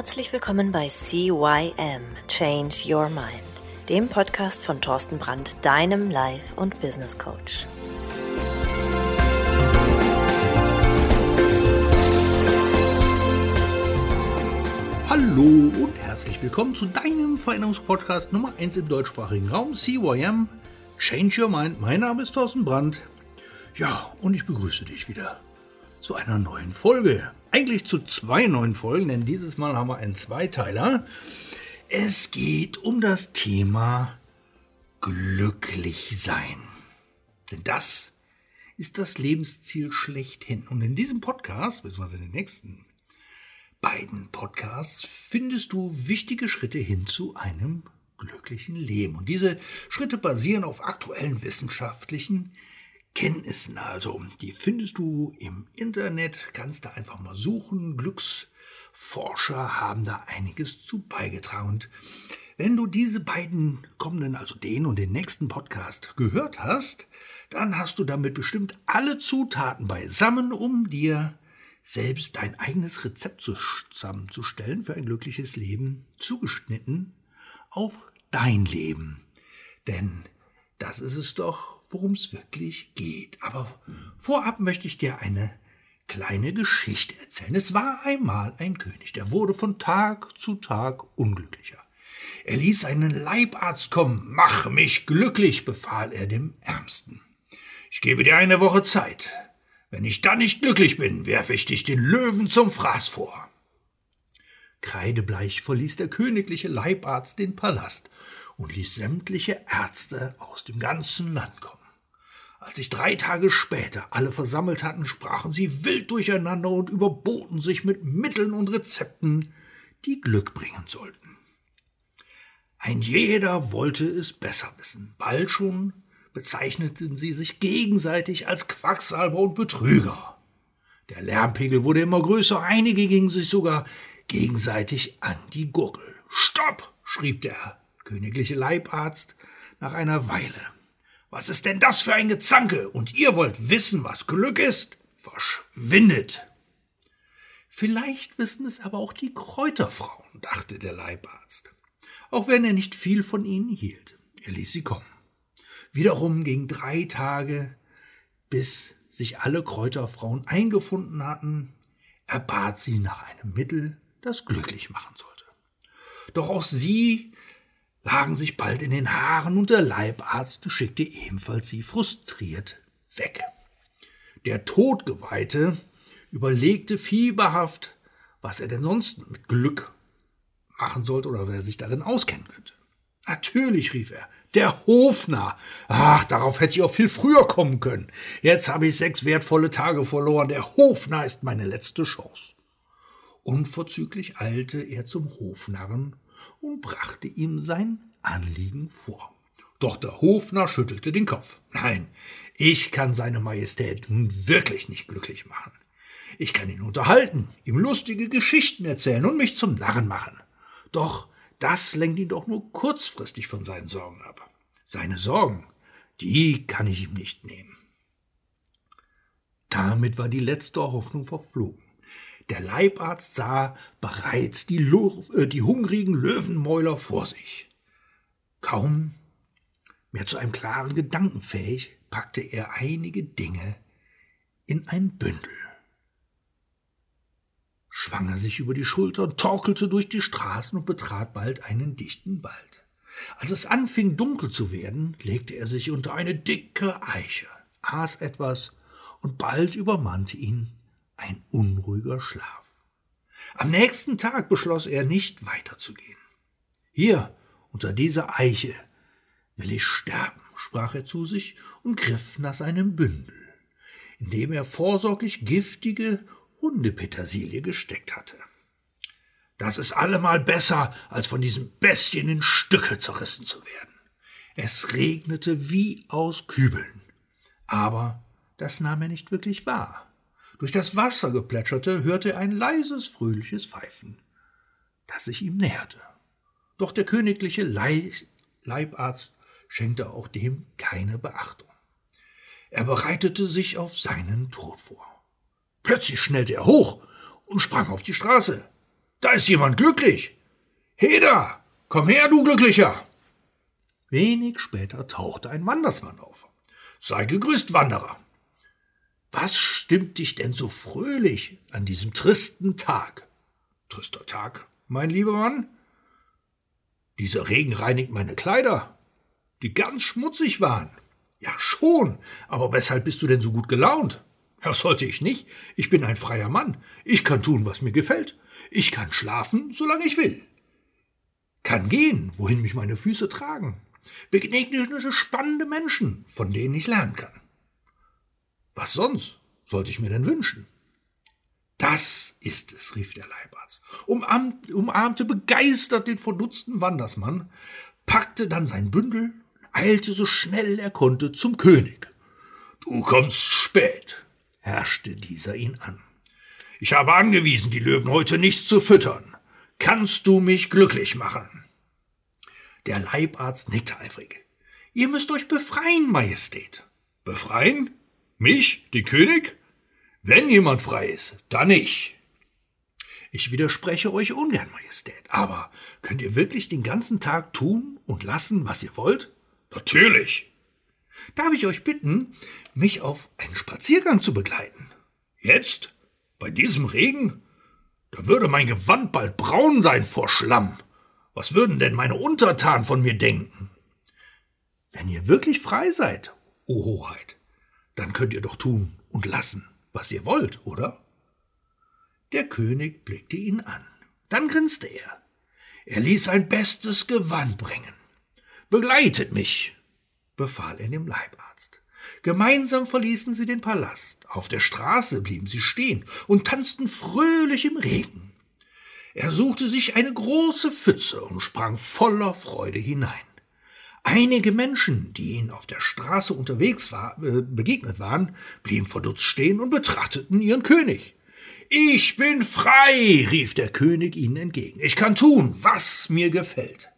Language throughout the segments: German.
Herzlich willkommen bei CYM Change Your Mind, dem Podcast von Thorsten Brandt, deinem Life- und Business Coach. Hallo und herzlich willkommen zu deinem Veränderungspodcast Nummer 1 im deutschsprachigen Raum, CYM Change Your Mind. Mein Name ist Thorsten Brandt. Ja, und ich begrüße dich wieder zu einer neuen Folge. Eigentlich zu zwei neuen Folgen, denn dieses Mal haben wir einen Zweiteiler. Es geht um das Thema glücklich sein. Denn das ist das Lebensziel schlechthin. Und in diesem Podcast, beziehungsweise in den nächsten beiden Podcasts, findest du wichtige Schritte hin zu einem glücklichen Leben. Und diese Schritte basieren auf aktuellen wissenschaftlichen Kenntnissen. Also, die findest du im Internet, kannst da einfach mal suchen. Glücksforscher haben da einiges zu beigetragen. Und wenn du diese beiden kommenden, also den und den nächsten Podcast gehört hast, dann hast du damit bestimmt alle Zutaten beisammen, um dir selbst dein eigenes Rezept zusammenzustellen für ein glückliches Leben, zugeschnitten auf dein Leben. Denn das ist es doch, worum es wirklich geht. Aber vorab möchte ich dir eine kleine Geschichte erzählen. Es war einmal ein König, der wurde von Tag zu Tag unglücklicher. Er ließ einen Leibarzt kommen. Mach mich glücklich, befahl er dem Ärmsten. Ich gebe dir eine Woche Zeit. Wenn ich dann nicht glücklich bin, werfe ich dich den Löwen zum Fraß vor. Kreidebleich verließ der königliche Leibarzt den Palast und ließ sämtliche Ärzte aus dem ganzen Land kommen. Als sich drei Tage später alle versammelt hatten, sprachen sie wild durcheinander und überboten sich mit Mitteln und Rezepten, die Glück bringen sollten. Ein jeder wollte es besser wissen. Bald schon bezeichneten sie sich gegenseitig als Quacksalber und Betrüger. Der Lärmpegel wurde immer größer, einige gingen sich sogar gegenseitig an die Gurgel. Stopp! schrieb der königliche Leibarzt nach einer Weile. Was ist denn das für ein Gezanke? Und ihr wollt wissen, was Glück ist? Verschwindet! Vielleicht wissen es aber auch die Kräuterfrauen, dachte der Leibarzt, auch wenn er nicht viel von ihnen hielt. Er ließ sie kommen. Wiederum ging drei Tage, bis sich alle Kräuterfrauen eingefunden hatten. Er bat sie nach einem Mittel, das glücklich machen sollte. Doch auch sie lagen sich bald in den Haaren und der Leibarzt schickte ebenfalls sie frustriert weg. Der Todgeweihte überlegte fieberhaft, was er denn sonst mit Glück machen sollte oder wer sich darin auskennen könnte. Natürlich, rief er, der Hofner. Ach, darauf hätte ich auch viel früher kommen können. Jetzt habe ich sechs wertvolle Tage verloren. Der Hofner ist meine letzte Chance. Unverzüglich eilte er zum Hofnarren und brachte ihm sein Anliegen vor. Doch der Hofner schüttelte den Kopf. Nein, ich kann seine Majestät nun wirklich nicht glücklich machen. Ich kann ihn unterhalten, ihm lustige Geschichten erzählen und mich zum Narren machen. Doch das lenkt ihn doch nur kurzfristig von seinen Sorgen ab. Seine Sorgen, die kann ich ihm nicht nehmen. Damit war die letzte Hoffnung verflogen. Der Leibarzt sah bereits die, äh, die hungrigen Löwenmäuler vor sich. Kaum mehr zu einem klaren Gedanken fähig, packte er einige Dinge in ein Bündel. Schwang er sich über die Schulter und torkelte durch die Straßen und betrat bald einen dichten Wald. Als es anfing dunkel zu werden, legte er sich unter eine dicke Eiche, aß etwas und bald übermannte ihn ein unruhiger Schlaf. Am nächsten Tag beschloss er nicht weiterzugehen. Hier, unter dieser Eiche will ich sterben, sprach er zu sich und griff nach seinem Bündel, in dem er vorsorglich giftige Hundepetersilie gesteckt hatte. Das ist allemal besser, als von diesem Bestien in Stücke zerrissen zu werden. Es regnete wie aus Kübeln, aber das nahm er nicht wirklich wahr. Durch das Wasser geplätscherte, hörte er ein leises, fröhliches Pfeifen, das sich ihm näherte. Doch der königliche Leibarzt schenkte auch dem keine Beachtung. Er bereitete sich auf seinen Tod vor. Plötzlich schnellte er hoch und sprang auf die Straße. Da ist jemand glücklich. Heda, komm her, du Glücklicher. Wenig später tauchte ein Wandersmann auf. Sei gegrüßt, Wanderer. Was stimmt dich denn so fröhlich an diesem tristen Tag? Trister Tag, mein lieber Mann? Dieser Regen reinigt meine Kleider, die ganz schmutzig waren. Ja, schon, aber weshalb bist du denn so gut gelaunt? Ja, sollte ich nicht. Ich bin ein freier Mann. Ich kann tun, was mir gefällt. Ich kann schlafen, solange ich will. Kann gehen, wohin mich meine Füße tragen. Begegne spannende Menschen, von denen ich lernen kann. Was sonst sollte ich mir denn wünschen? Das ist es, rief der Leibarzt, umarmte begeistert den verdutzten Wandersmann, packte dann sein Bündel und eilte so schnell er konnte zum König. Du kommst spät, herrschte dieser ihn an. Ich habe angewiesen, die Löwen heute nicht zu füttern. Kannst du mich glücklich machen? Der Leibarzt nickte eifrig. Ihr müsst euch befreien, Majestät. Befreien? Mich, den König? Wenn jemand frei ist, dann ich. Ich widerspreche euch ungern, Majestät, aber könnt ihr wirklich den ganzen Tag tun und lassen, was ihr wollt? Natürlich. Darf ich euch bitten, mich auf einen Spaziergang zu begleiten? Jetzt? Bei diesem Regen? Da würde mein Gewand bald braun sein vor Schlamm. Was würden denn meine Untertanen von mir denken? Wenn ihr wirklich frei seid, o Hoheit, dann könnt ihr doch tun und lassen, was ihr wollt, oder? Der König blickte ihn an. Dann grinste er. Er ließ sein bestes Gewand bringen. Begleitet mich, befahl er dem Leibarzt. Gemeinsam verließen sie den Palast. Auf der Straße blieben sie stehen und tanzten fröhlich im Regen. Er suchte sich eine große Pfütze und sprang voller Freude hinein. Einige Menschen, die ihn auf der Straße unterwegs war, äh, begegnet waren, blieben verdutzt stehen und betrachteten ihren König. Ich bin frei, rief der König ihnen entgegen. Ich kann tun, was mir gefällt.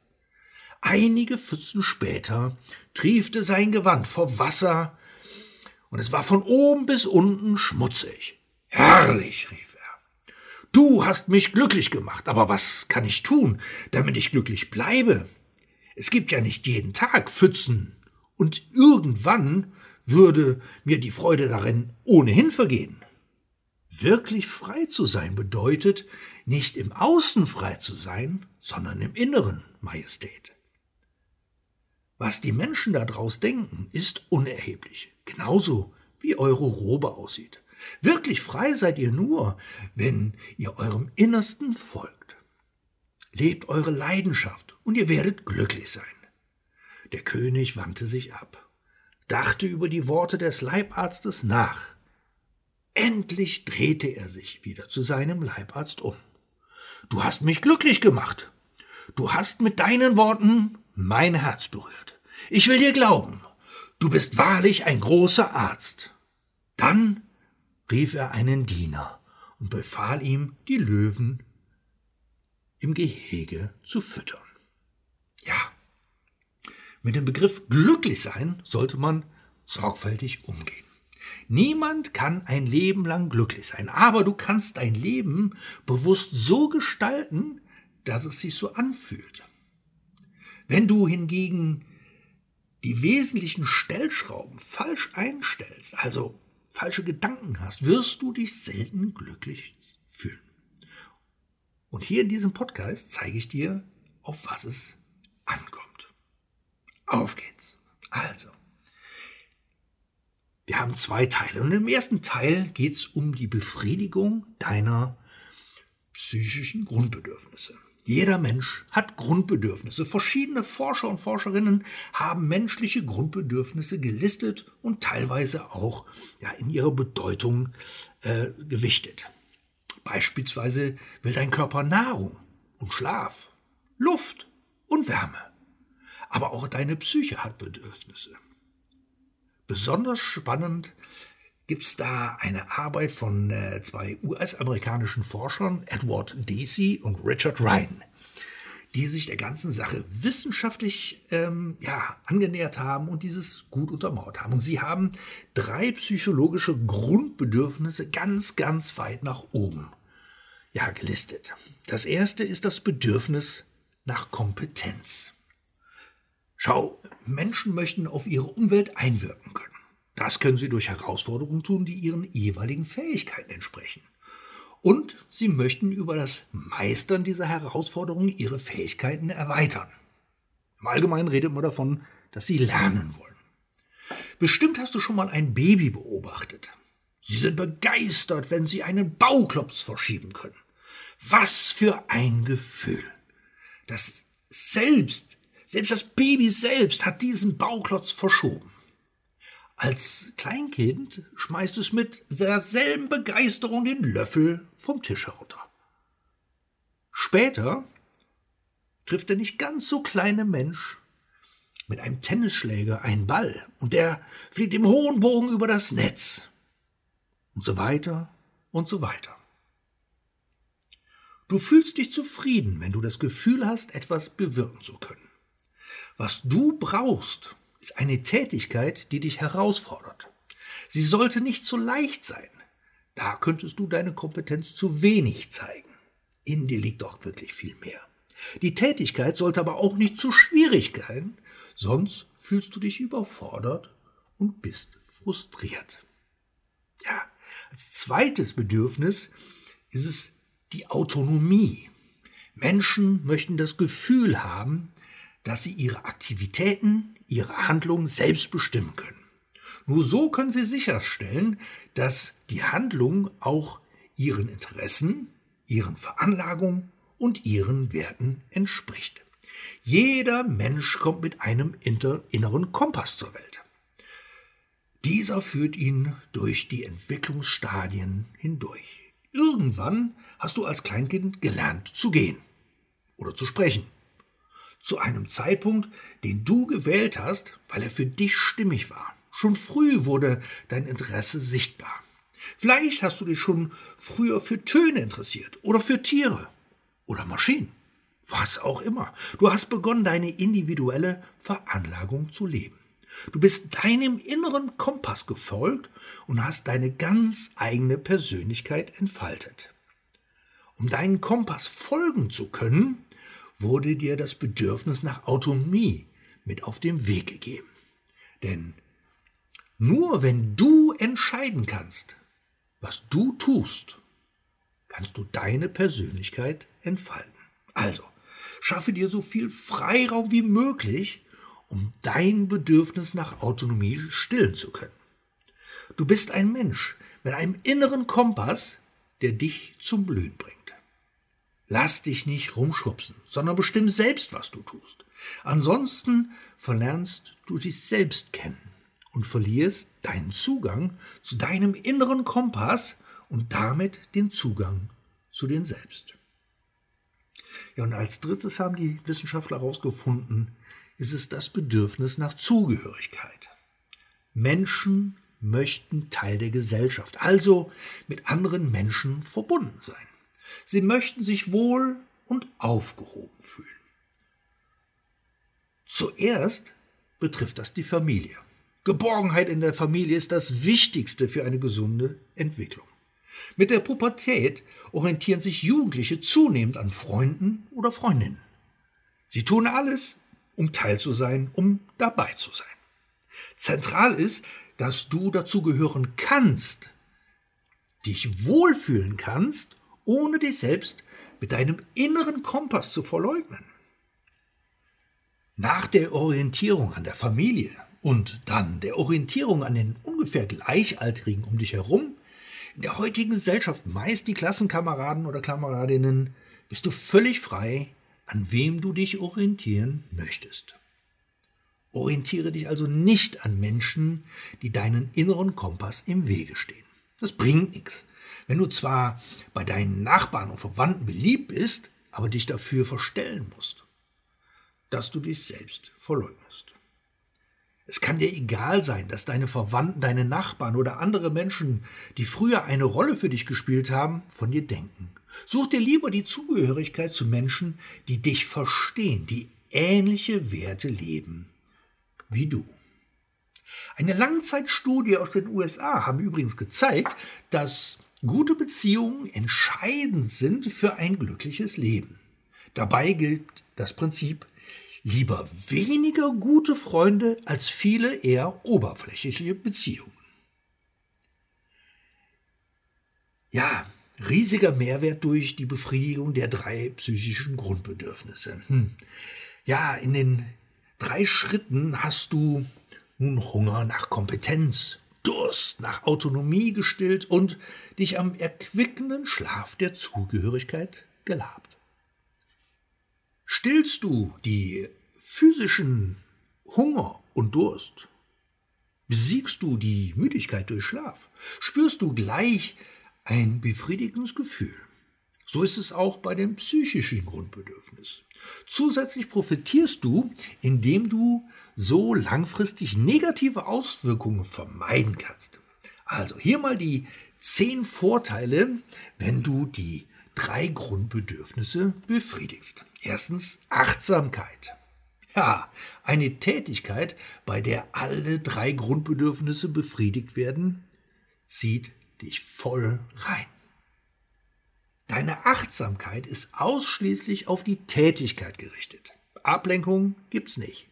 Einige Pfützen später triefte sein Gewand vor Wasser, und es war von oben bis unten schmutzig. Herrlich, rief er. Du hast mich glücklich gemacht, aber was kann ich tun, damit ich glücklich bleibe? Es gibt ja nicht jeden Tag Pfützen, und irgendwann würde mir die Freude darin ohnehin vergehen. Wirklich frei zu sein bedeutet, nicht im Außen frei zu sein, sondern im Inneren, Majestät. Was die Menschen daraus denken, ist unerheblich, genauso wie eure Robe aussieht. Wirklich frei seid ihr nur, wenn ihr eurem Innersten folgt. Lebt eure Leidenschaft und ihr werdet glücklich sein. Der König wandte sich ab, dachte über die Worte des Leibarztes nach. Endlich drehte er sich wieder zu seinem Leibarzt um. Du hast mich glücklich gemacht. Du hast mit deinen Worten mein Herz berührt. Ich will dir glauben. Du bist wahrlich ein großer Arzt. Dann rief er einen Diener und befahl ihm, die Löwen im Gehege zu füttern. Ja, mit dem Begriff glücklich sein sollte man sorgfältig umgehen. Niemand kann ein Leben lang glücklich sein, aber du kannst dein Leben bewusst so gestalten, dass es sich so anfühlt. Wenn du hingegen die wesentlichen Stellschrauben falsch einstellst, also falsche Gedanken hast, wirst du dich selten glücklich. Und hier in diesem Podcast zeige ich dir, auf was es ankommt. Auf geht's. Also, wir haben zwei Teile. Und im ersten Teil geht es um die Befriedigung deiner psychischen Grundbedürfnisse. Jeder Mensch hat Grundbedürfnisse. Verschiedene Forscher und Forscherinnen haben menschliche Grundbedürfnisse gelistet und teilweise auch ja, in ihrer Bedeutung äh, gewichtet. Beispielsweise will dein Körper Nahrung und Schlaf, Luft und Wärme. Aber auch deine Psyche hat Bedürfnisse. Besonders spannend gibt es da eine Arbeit von äh, zwei US-amerikanischen Forschern, Edward Dacey und Richard Ryan, die sich der ganzen Sache wissenschaftlich ähm, ja, angenähert haben und dieses gut untermauert haben. Und sie haben drei psychologische Grundbedürfnisse ganz, ganz weit nach oben ja gelistet. Das erste ist das Bedürfnis nach Kompetenz. Schau, Menschen möchten auf ihre Umwelt einwirken können. Das können sie durch Herausforderungen tun, die ihren jeweiligen Fähigkeiten entsprechen. Und sie möchten über das Meistern dieser Herausforderungen ihre Fähigkeiten erweitern. Im Allgemeinen redet man davon, dass sie lernen wollen. Bestimmt hast du schon mal ein Baby beobachtet. Sie sind begeistert, wenn sie einen Bauklops verschieben können. Was für ein Gefühl. Das selbst, selbst das Baby selbst hat diesen Bauklotz verschoben. Als Kleinkind schmeißt es mit derselben Begeisterung den Löffel vom Tisch herunter. Später trifft der nicht ganz so kleine Mensch mit einem Tennisschläger einen Ball und der fliegt im hohen Bogen über das Netz. Und so weiter und so weiter. Du fühlst dich zufrieden, wenn du das Gefühl hast, etwas bewirken zu können. Was du brauchst, ist eine Tätigkeit, die dich herausfordert. Sie sollte nicht so leicht sein. Da könntest du deine Kompetenz zu wenig zeigen. In dir liegt doch wirklich viel mehr. Die Tätigkeit sollte aber auch nicht zu schwierig sein, sonst fühlst du dich überfordert und bist frustriert. Ja, als zweites Bedürfnis ist es die Autonomie. Menschen möchten das Gefühl haben, dass sie ihre Aktivitäten, ihre Handlungen selbst bestimmen können. Nur so können sie sicherstellen, dass die Handlung auch ihren Interessen, ihren Veranlagungen und ihren Werten entspricht. Jeder Mensch kommt mit einem inneren Kompass zur Welt. Dieser führt ihn durch die Entwicklungsstadien hindurch. Irgendwann hast du als Kleinkind gelernt zu gehen oder zu sprechen zu einem Zeitpunkt, den du gewählt hast, weil er für dich stimmig war. Schon früh wurde dein Interesse sichtbar. Vielleicht hast du dich schon früher für Töne interessiert oder für Tiere oder Maschinen. Was auch immer. Du hast begonnen, deine individuelle Veranlagung zu leben. Du bist deinem inneren Kompass gefolgt und hast deine ganz eigene Persönlichkeit entfaltet. Um deinen Kompass folgen zu können, wurde dir das Bedürfnis nach Autonomie mit auf den Weg gegeben. Denn nur wenn du entscheiden kannst, was du tust, kannst du deine Persönlichkeit entfalten. Also, schaffe dir so viel Freiraum wie möglich, um dein Bedürfnis nach Autonomie stillen zu können. Du bist ein Mensch mit einem inneren Kompass, der dich zum Blühen bringt. Lass dich nicht rumschubsen, sondern bestimm selbst, was du tust. Ansonsten verlernst du dich selbst kennen und verlierst deinen Zugang zu deinem inneren Kompass und damit den Zugang zu dir selbst. Ja, und als drittes haben die Wissenschaftler herausgefunden, ist es das Bedürfnis nach Zugehörigkeit. Menschen möchten Teil der Gesellschaft, also mit anderen Menschen verbunden sein. Sie möchten sich wohl und aufgehoben fühlen. Zuerst betrifft das die Familie. Geborgenheit in der Familie ist das Wichtigste für eine gesunde Entwicklung. Mit der Pubertät orientieren sich Jugendliche zunehmend an Freunden oder Freundinnen. Sie tun alles, um Teil zu sein, um dabei zu sein. Zentral ist, dass du dazugehören kannst, dich wohlfühlen kannst ohne dich selbst mit deinem inneren Kompass zu verleugnen. Nach der Orientierung an der Familie und dann der Orientierung an den ungefähr Gleichaltrigen um dich herum, in der heutigen Gesellschaft meist die Klassenkameraden oder Kameradinnen, bist du völlig frei, an wem du dich orientieren möchtest. Orientiere dich also nicht an Menschen, die deinen inneren Kompass im Wege stehen. Das bringt nichts. Wenn du zwar bei deinen Nachbarn und Verwandten beliebt bist, aber dich dafür verstellen musst, dass du dich selbst verleugnest. Es kann dir egal sein, dass deine Verwandten, deine Nachbarn oder andere Menschen, die früher eine Rolle für dich gespielt haben, von dir denken. Such dir lieber die Zugehörigkeit zu Menschen, die dich verstehen, die ähnliche Werte leben wie du. Eine Langzeitstudie aus den USA haben übrigens gezeigt, dass gute Beziehungen entscheidend sind für ein glückliches Leben. Dabei gilt das Prinzip lieber weniger gute Freunde als viele eher oberflächliche Beziehungen. Ja, riesiger Mehrwert durch die Befriedigung der drei psychischen Grundbedürfnisse. Hm. Ja, in den drei Schritten hast du nun Hunger nach Kompetenz, Durst nach Autonomie gestillt und dich am erquickenden Schlaf der Zugehörigkeit gelabt. Stillst du die physischen Hunger und Durst? Besiegst du die Müdigkeit durch Schlaf? Spürst du gleich ein befriedigendes Gefühl? So ist es auch bei dem psychischen Grundbedürfnis. Zusätzlich profitierst du, indem du so langfristig negative Auswirkungen vermeiden kannst. Also hier mal die zehn Vorteile, wenn du die drei Grundbedürfnisse befriedigst. Erstens Achtsamkeit. Ja, eine Tätigkeit, bei der alle drei Grundbedürfnisse befriedigt werden, zieht dich voll rein. Deine Achtsamkeit ist ausschließlich auf die Tätigkeit gerichtet. Ablenkung gibt's nicht.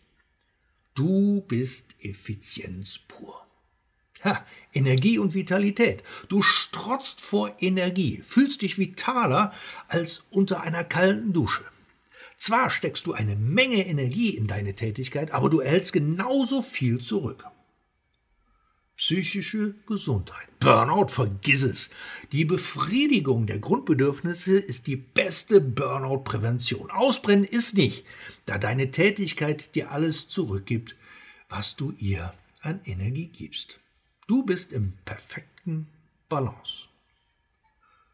Du bist Effizienz pur. Ha, Energie und Vitalität. Du strotzt vor Energie, fühlst dich vitaler als unter einer kalten Dusche. Zwar steckst du eine Menge Energie in deine Tätigkeit, aber du erhältst genauso viel zurück psychische Gesundheit. Burnout, vergiss es. Die Befriedigung der Grundbedürfnisse ist die beste Burnout-Prävention. Ausbrennen ist nicht, da deine Tätigkeit dir alles zurückgibt, was du ihr an Energie gibst. Du bist im perfekten Balance.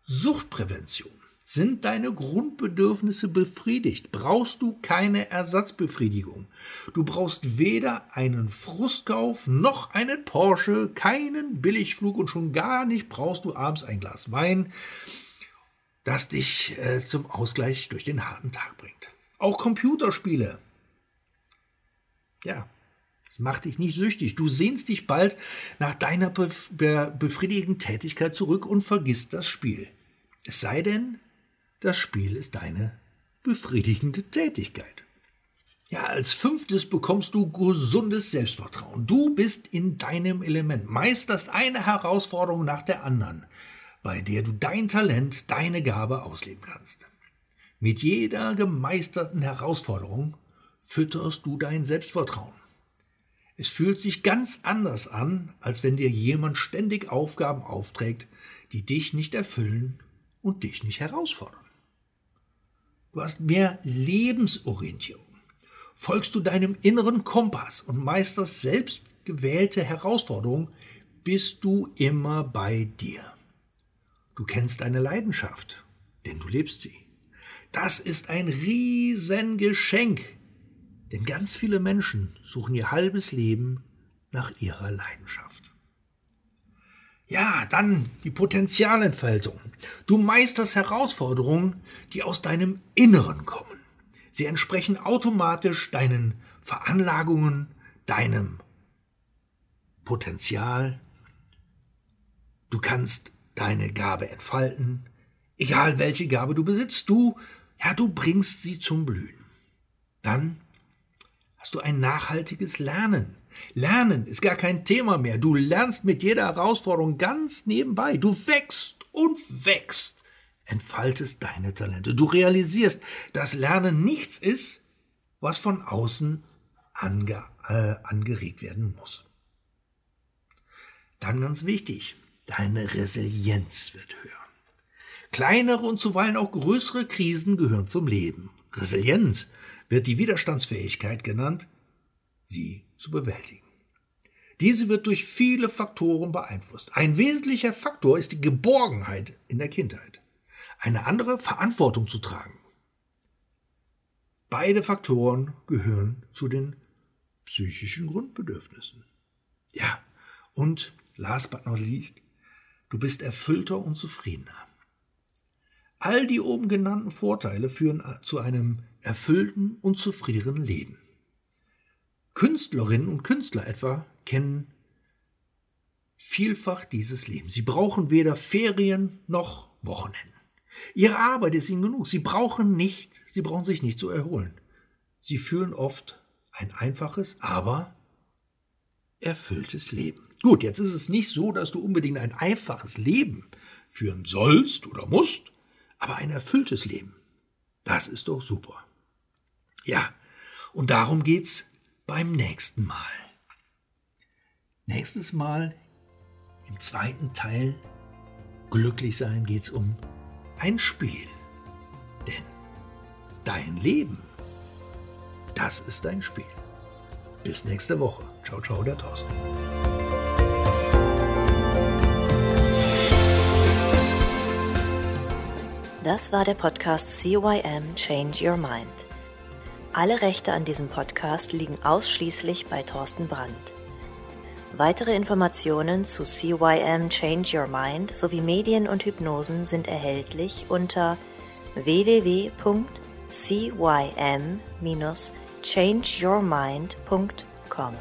Suchtprävention. Sind deine Grundbedürfnisse befriedigt, brauchst du keine Ersatzbefriedigung. Du brauchst weder einen Frustkauf noch einen Porsche, keinen Billigflug und schon gar nicht brauchst du abends ein Glas Wein, das dich äh, zum Ausgleich durch den harten Tag bringt. Auch Computerspiele. Ja, das macht dich nicht süchtig. Du sehnst dich bald nach deiner befriedigenden Tätigkeit zurück und vergisst das Spiel. Es sei denn, das Spiel ist deine befriedigende Tätigkeit. Ja, als fünftes bekommst du gesundes Selbstvertrauen. Du bist in deinem Element, meisterst eine Herausforderung nach der anderen, bei der du dein Talent, deine Gabe ausleben kannst. Mit jeder gemeisterten Herausforderung fütterst du dein Selbstvertrauen. Es fühlt sich ganz anders an, als wenn dir jemand ständig Aufgaben aufträgt, die dich nicht erfüllen und dich nicht herausfordern. Du hast mehr Lebensorientierung. Folgst du deinem inneren Kompass und meisterst selbst gewählte Herausforderungen, bist du immer bei dir. Du kennst deine Leidenschaft, denn du lebst sie. Das ist ein Riesengeschenk, denn ganz viele Menschen suchen ihr halbes Leben nach ihrer Leidenschaft. Ja, dann die Potenzialentfaltung. Du meisterst Herausforderungen, die aus deinem Inneren kommen. Sie entsprechen automatisch deinen Veranlagungen, deinem Potenzial. Du kannst deine Gabe entfalten, egal welche Gabe du besitzt. Du, ja, du bringst sie zum Blühen. Dann hast du ein nachhaltiges Lernen. Lernen ist gar kein Thema mehr. Du lernst mit jeder Herausforderung ganz nebenbei. Du wächst und wächst, entfaltest deine Talente. Du realisierst, dass Lernen nichts ist, was von außen ange, äh, angeregt werden muss. Dann ganz wichtig, deine Resilienz wird höher. Kleinere und zuweilen auch größere Krisen gehören zum Leben. Resilienz wird die Widerstandsfähigkeit genannt, sie zu bewältigen. Diese wird durch viele Faktoren beeinflusst. Ein wesentlicher Faktor ist die Geborgenheit in der Kindheit. Eine andere Verantwortung zu tragen. Beide Faktoren gehören zu den psychischen Grundbedürfnissen. Ja, und last but not least, du bist erfüllter und zufriedener. All die oben genannten Vorteile führen zu einem erfüllten und zufriedenen Leben. Künstlerinnen und Künstler etwa kennen vielfach dieses Leben. Sie brauchen weder Ferien noch Wochenenden. Ihre Arbeit ist ihnen genug. Sie brauchen nicht, sie brauchen sich nicht zu erholen. Sie fühlen oft ein einfaches, aber erfülltes Leben. Gut, jetzt ist es nicht so, dass du unbedingt ein einfaches Leben führen sollst oder musst, aber ein erfülltes Leben. Das ist doch super. Ja, und darum geht's beim nächsten Mal. Nächstes Mal im zweiten Teil Glücklich sein geht's um ein Spiel. Denn dein Leben, das ist dein Spiel. Bis nächste Woche. Ciao, ciao, der Thorsten. Das war der Podcast CYM Change Your Mind. Alle Rechte an diesem Podcast liegen ausschließlich bei Thorsten Brandt. Weitere Informationen zu CYM Change Your Mind sowie Medien und Hypnosen sind erhältlich unter www.cym-changeyourmind.com.